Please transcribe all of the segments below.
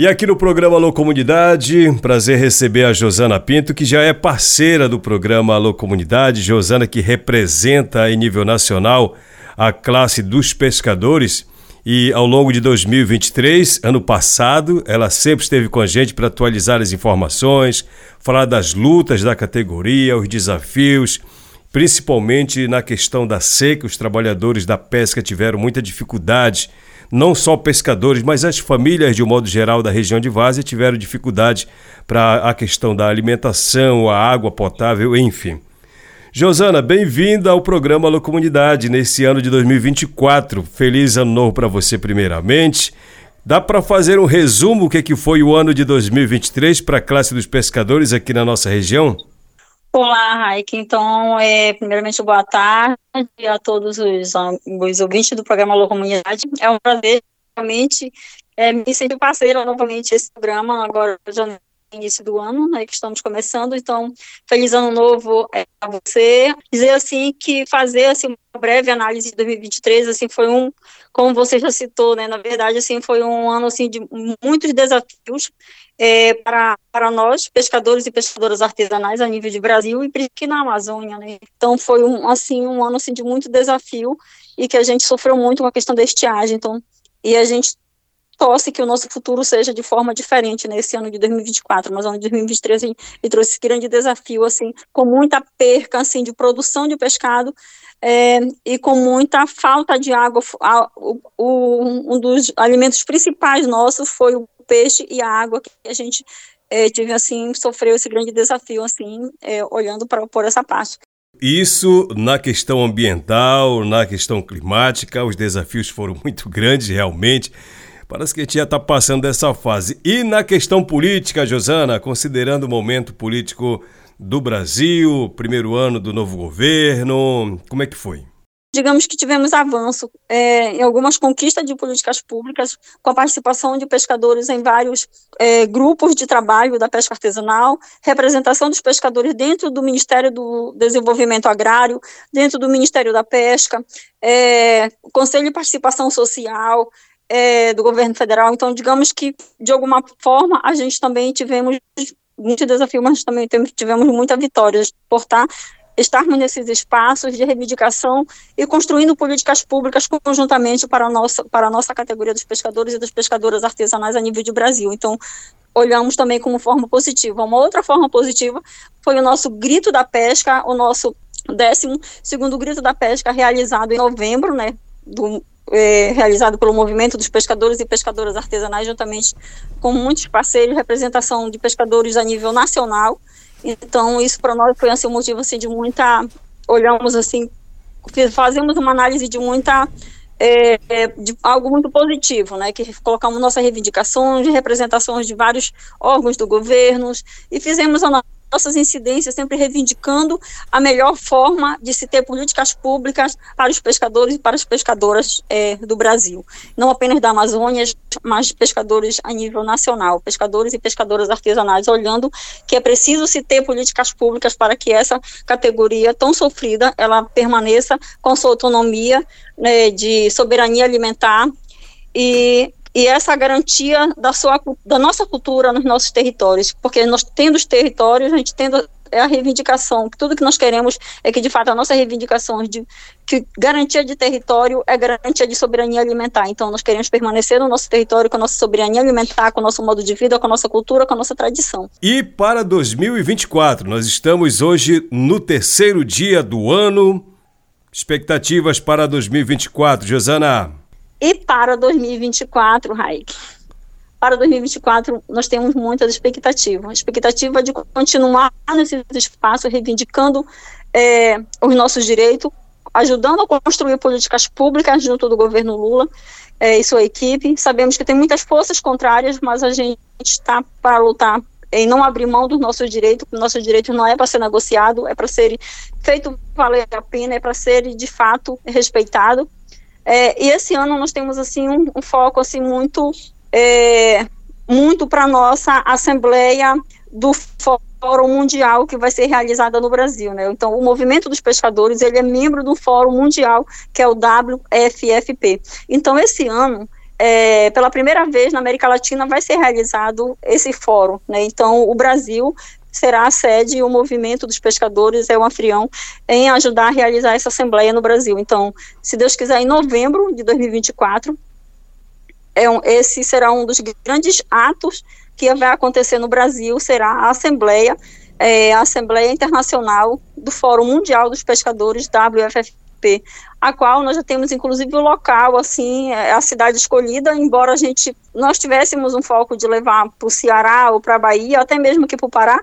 E aqui no programa Alô Comunidade, prazer receber a Josana Pinto, que já é parceira do programa Alô Comunidade. Josana que representa em nível nacional a classe dos pescadores. E ao longo de 2023, ano passado, ela sempre esteve com a gente para atualizar as informações, falar das lutas da categoria, os desafios, principalmente na questão da seca. Os trabalhadores da pesca tiveram muita dificuldade não só pescadores, mas as famílias de um modo geral da região de Várzea tiveram dificuldade para a questão da alimentação, a água potável, enfim. Josana, bem-vinda ao programa Alô Comunidade nesse ano de 2024. Feliz ano novo para você primeiramente. Dá para fazer um resumo o que, que foi o ano de 2023 para a classe dos pescadores aqui na nossa região? Olá, Raik. Então, é, primeiramente, boa tarde a todos os, os ouvintes do programa Alô Comunidade. É um prazer, realmente, é, me sentir parceira novamente esse programa, agora já no início do ano, né, que estamos começando. Então, feliz ano novo é, a você. Dizer, assim, que fazer, assim, uma breve análise de 2023, assim, foi um, como você já citou, né, na verdade, assim, foi um ano, assim, de muitos desafios, é, para, para nós, pescadores e pescadoras artesanais a nível de Brasil e aqui na Amazônia, né? Então foi um, assim, um ano assim, de muito desafio e que a gente sofreu muito com a questão da estiagem, então, e a gente torce que o nosso futuro seja de forma diferente nesse ano de 2024, mas ano de 2023 ele, trouxe esse grande desafio, assim, com muita perca, assim, de produção de pescado é, e com muita falta de água. o, o, um dos alimentos principais nossos foi o peixe e a água que a gente é, tive assim sofreu esse grande desafio assim é, olhando para por essa parte. Isso na questão ambiental, na questão climática, os desafios foram muito grandes realmente. Parece que a gente já está passando dessa fase. E na questão política, Josana, considerando o momento político do Brasil, primeiro ano do novo governo, como é que foi? digamos que tivemos avanço é, em algumas conquistas de políticas públicas, com a participação de pescadores em vários é, grupos de trabalho da pesca artesanal, representação dos pescadores dentro do Ministério do Desenvolvimento Agrário, dentro do Ministério da Pesca, é, Conselho de Participação Social, é, do governo federal. Então, digamos que, de alguma forma, a gente também tivemos muito desafio, mas também tivemos muita vitória por estar estarmos nesses espaços de reivindicação e construindo políticas públicas conjuntamente para a nossa, para a nossa categoria dos pescadores e das pescadoras artesanais a nível de Brasil. Então, olhamos também como forma positiva. Uma outra forma positiva foi o nosso grito da pesca, o nosso décimo segundo grito da pesca realizado em novembro, né, do, é, realizado pelo movimento dos pescadores e pescadoras artesanais, juntamente com muitos parceiros, representação de pescadores a nível nacional, então, isso para nós foi assim, um motivo assim, de muita. Olhamos assim, fazemos uma análise de muita. É, é, de algo muito positivo, né, que colocamos nossas reivindicações, representações de vários órgãos do governo e fizemos a nossas incidências, sempre reivindicando a melhor forma de se ter políticas públicas para os pescadores e para as pescadoras é, do Brasil. Não apenas da Amazônia, mas pescadores a nível nacional, pescadores e pescadoras artesanais, olhando que é preciso se ter políticas públicas para que essa categoria tão sofrida, ela permaneça com sua autonomia né, de soberania alimentar e e essa garantia da, sua, da nossa cultura nos nossos territórios, porque nós tendo os territórios, a gente tendo é a reivindicação, tudo que nós queremos é que de fato a nossa reivindicação de que garantia de território é garantia de soberania alimentar. Então nós queremos permanecer no nosso território com a nossa soberania alimentar, com o nosso modo de vida, com a nossa cultura, com a nossa tradição. E para 2024, nós estamos hoje no terceiro dia do ano. Expectativas para 2024, Josana? E para 2024, Raik, para 2024 nós temos muitas expectativas. Expectativa de continuar nesse espaço reivindicando é, os nossos direitos, ajudando a construir políticas públicas junto do governo Lula é, e sua equipe. Sabemos que tem muitas forças contrárias, mas a gente está para lutar em não abrir mão dos nossos direitos, o nosso direito não é para ser negociado, é para ser feito valer a pena, é para ser de fato respeitado. É, e esse ano nós temos assim um, um foco assim muito é, muito para nossa assembleia do Fórum Mundial que vai ser realizada no Brasil, né? Então, o Movimento dos Pescadores, ele é membro do Fórum Mundial, que é o WFFP. Então, esse ano, é, pela primeira vez na América Latina vai ser realizado esse fórum, né? Então, o Brasil será a sede, o movimento dos pescadores é o anfitrião em ajudar a realizar essa assembleia no Brasil. Então, se Deus quiser, em novembro de 2024, é um, esse será um dos grandes atos que vai acontecer no Brasil, será a assembleia, é, a Assembleia Internacional do Fórum Mundial dos Pescadores, WFF, a qual nós já temos inclusive o local, assim, é a cidade escolhida, embora a gente, nós tivéssemos um foco de levar para o Ceará ou para a Bahia, até mesmo aqui para o Pará,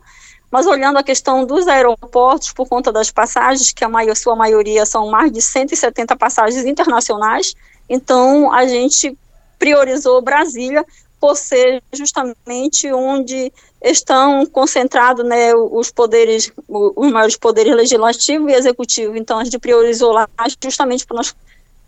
mas olhando a questão dos aeroportos, por conta das passagens, que a maior, sua maioria são mais de 170 passagens internacionais, então a gente priorizou Brasília por ser justamente onde estão concentrados né, os poderes, os maiores poderes legislativo e executivo. Então, a gente priorizou lá justamente para nós,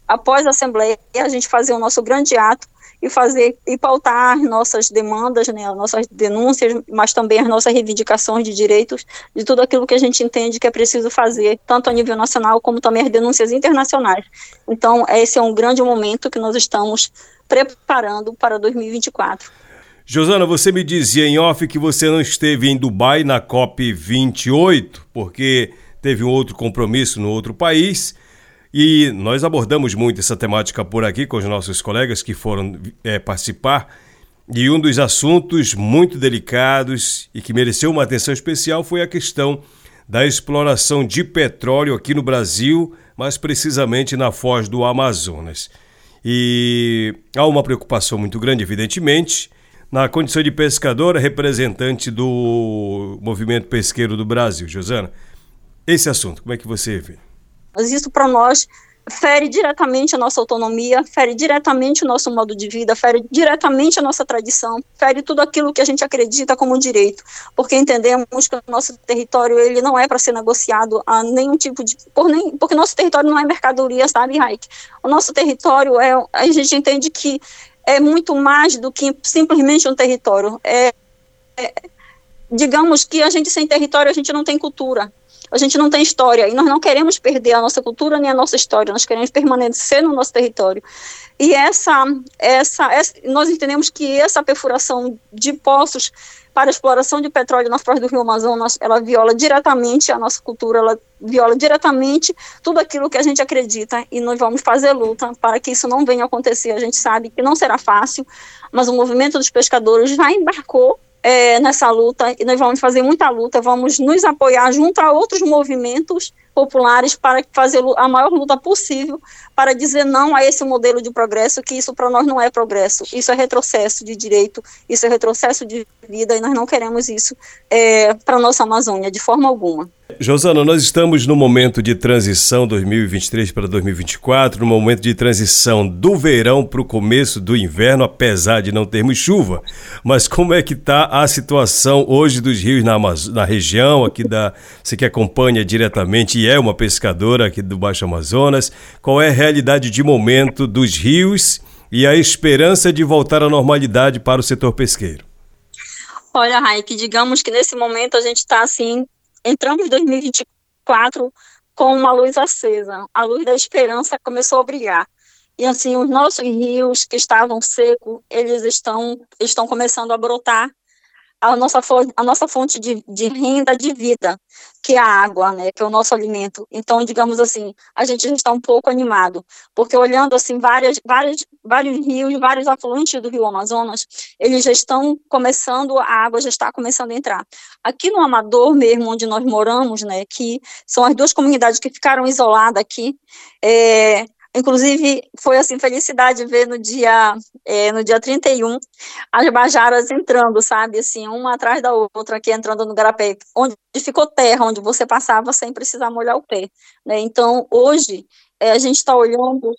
após a Assembleia, a gente fazer o nosso grande ato e fazer e pautar nossas demandas, né, nossas denúncias, mas também as nossas reivindicações de direitos, de tudo aquilo que a gente entende que é preciso fazer, tanto a nível nacional como também as denúncias internacionais. Então, esse é um grande momento que nós estamos preparando para 2024. Josana, você me dizia em off que você não esteve em Dubai na COP 28, porque teve um outro compromisso no outro país. E nós abordamos muito essa temática por aqui com os nossos colegas que foram é, participar. E um dos assuntos muito delicados e que mereceu uma atenção especial foi a questão da exploração de petróleo aqui no Brasil, mais precisamente na foz do Amazonas. E há uma preocupação muito grande, evidentemente. Na condição de pescadora, representante do movimento pesqueiro do Brasil, Josana, esse assunto, como é que você vê? Mas isso para nós fere diretamente a nossa autonomia, fere diretamente o nosso modo de vida, fere diretamente a nossa tradição, fere tudo aquilo que a gente acredita como direito, porque entendemos que o nosso território ele não é para ser negociado a nenhum tipo de por nem porque nosso território não é mercadoria, sabe, Raik? O nosso território é a gente entende que é muito mais do que simplesmente um território. É, é digamos que a gente sem território a gente não tem cultura a gente não tem história e nós não queremos perder a nossa cultura nem a nossa história, nós queremos permanecer no nosso território. E essa, essa, essa nós entendemos que essa perfuração de poços para exploração de petróleo na foz do Rio Amazonas, ela viola diretamente a nossa cultura, ela viola diretamente tudo aquilo que a gente acredita e nós vamos fazer luta para que isso não venha a acontecer. A gente sabe que não será fácil, mas o movimento dos pescadores já embarcou é, nessa luta. E nós vamos fazer muita luta, vamos nos apoiar junto a outros movimentos populares para fazer a maior luta possível para dizer não a esse modelo de progresso, que isso para nós não é progresso, isso é retrocesso de direito, isso é retrocesso de vida e nós não queremos isso é, para a nossa Amazônia de forma alguma. Josana, nós estamos no momento de transição 2023 para 2024, no momento de transição do verão para o começo do inverno, apesar de não termos chuva. Mas como é que está a situação hoje dos rios na, na região, aqui da. Você que acompanha diretamente e é uma pescadora aqui do Baixo Amazonas, qual é a realidade de momento dos rios e a esperança de voltar à normalidade para o setor pesqueiro? Olha, Raik, digamos que nesse momento a gente está assim entramos em 2024 com uma luz acesa. A luz da esperança começou a brilhar. E assim, os nossos rios que estavam secos, eles estão, estão começando a brotar a nossa, a nossa fonte de, de renda de vida, que é a água, né, que é o nosso alimento. Então, digamos assim, a gente está um pouco animado, porque olhando assim várias, várias, vários rios, vários afluentes do Rio Amazonas, eles já estão começando, a água já está começando a entrar. Aqui no Amador mesmo, onde nós moramos, né, que são as duas comunidades que ficaram isoladas aqui, é, Inclusive, foi assim, felicidade ver no dia, é, no dia 31 as bajaras entrando, sabe, assim, uma atrás da outra aqui entrando no garapé, onde ficou terra, onde você passava sem precisar molhar o pé, né? Então, hoje, é, a gente está olhando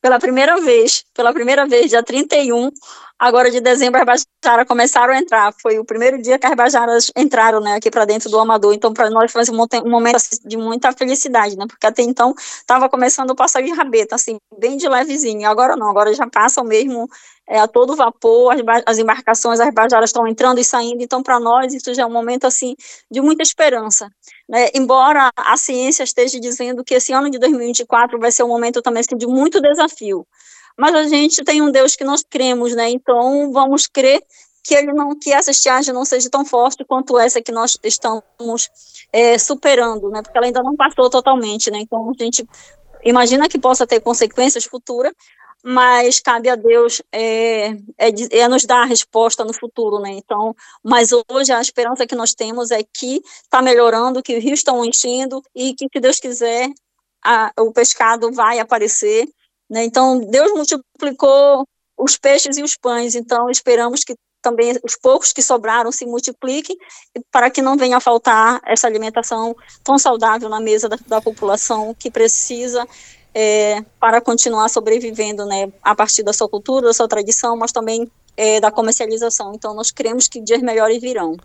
pela primeira vez, pela primeira vez, dia 31, agora de dezembro, as bajaras começaram a entrar. Foi o primeiro dia que as bajaras entraram, né, aqui para dentro do Amador. Então, para nós foi um momento assim, de muita felicidade, né, porque até então estava começando o passar de rabeta, assim, bem de levezinho. Agora não, agora já passam mesmo é, a todo vapor, as, as embarcações, as bajaras estão entrando e saindo. Então, para nós, isso já é um momento, assim, de muita esperança. Né? Embora a ciência esteja dizendo que esse ano de 2024 vai ser um momento também assim, de muito desafio mas a gente tem um Deus que nós cremos, né? Então vamos crer que ele não que essa estiagem não seja tão forte quanto essa que nós estamos é, superando, né? Porque ela ainda não passou totalmente, né? Então a gente imagina que possa ter consequências futuras, mas cabe a Deus é, é, é, nos dar a resposta no futuro, né? Então, mas hoje a esperança que nós temos é que está melhorando, que os rios estão enchendo e que, se Deus quiser, a, o pescado vai aparecer, né? Então, Deus multiplicou os peixes e os pães, então esperamos que também os poucos que sobraram se multipliquem para que não venha a faltar essa alimentação tão saudável na mesa da, da população que precisa é, para continuar sobrevivendo, né, a partir da sua cultura, da sua tradição, mas também é, da comercialização. Então, nós cremos que dias melhores virão.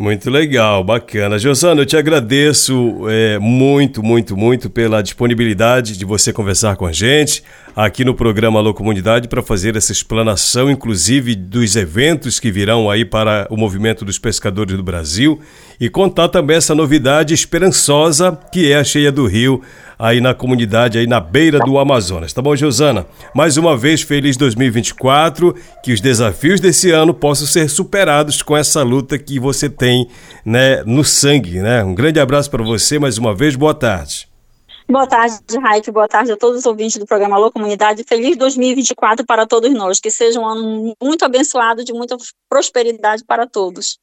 Muito legal, bacana. Josana, eu te agradeço é, muito, muito, muito pela disponibilidade de você conversar com a gente aqui no programa Alô Comunidade para fazer essa explanação, inclusive dos eventos que virão aí para o movimento dos pescadores do Brasil e contar também essa novidade esperançosa que é a cheia do rio aí na comunidade, aí na beira do Amazonas. Tá bom, Josana? Mais uma vez, feliz 2024, que os desafios desse ano possam ser superados com essa luta que você tem né, no sangue, né? Um grande abraço para você, mais uma vez, boa tarde. Boa tarde, Raik. Boa tarde a todos os ouvintes do programa Alô Comunidade. Feliz 2024 para todos nós. Que seja um ano muito abençoado, de muita prosperidade para todos.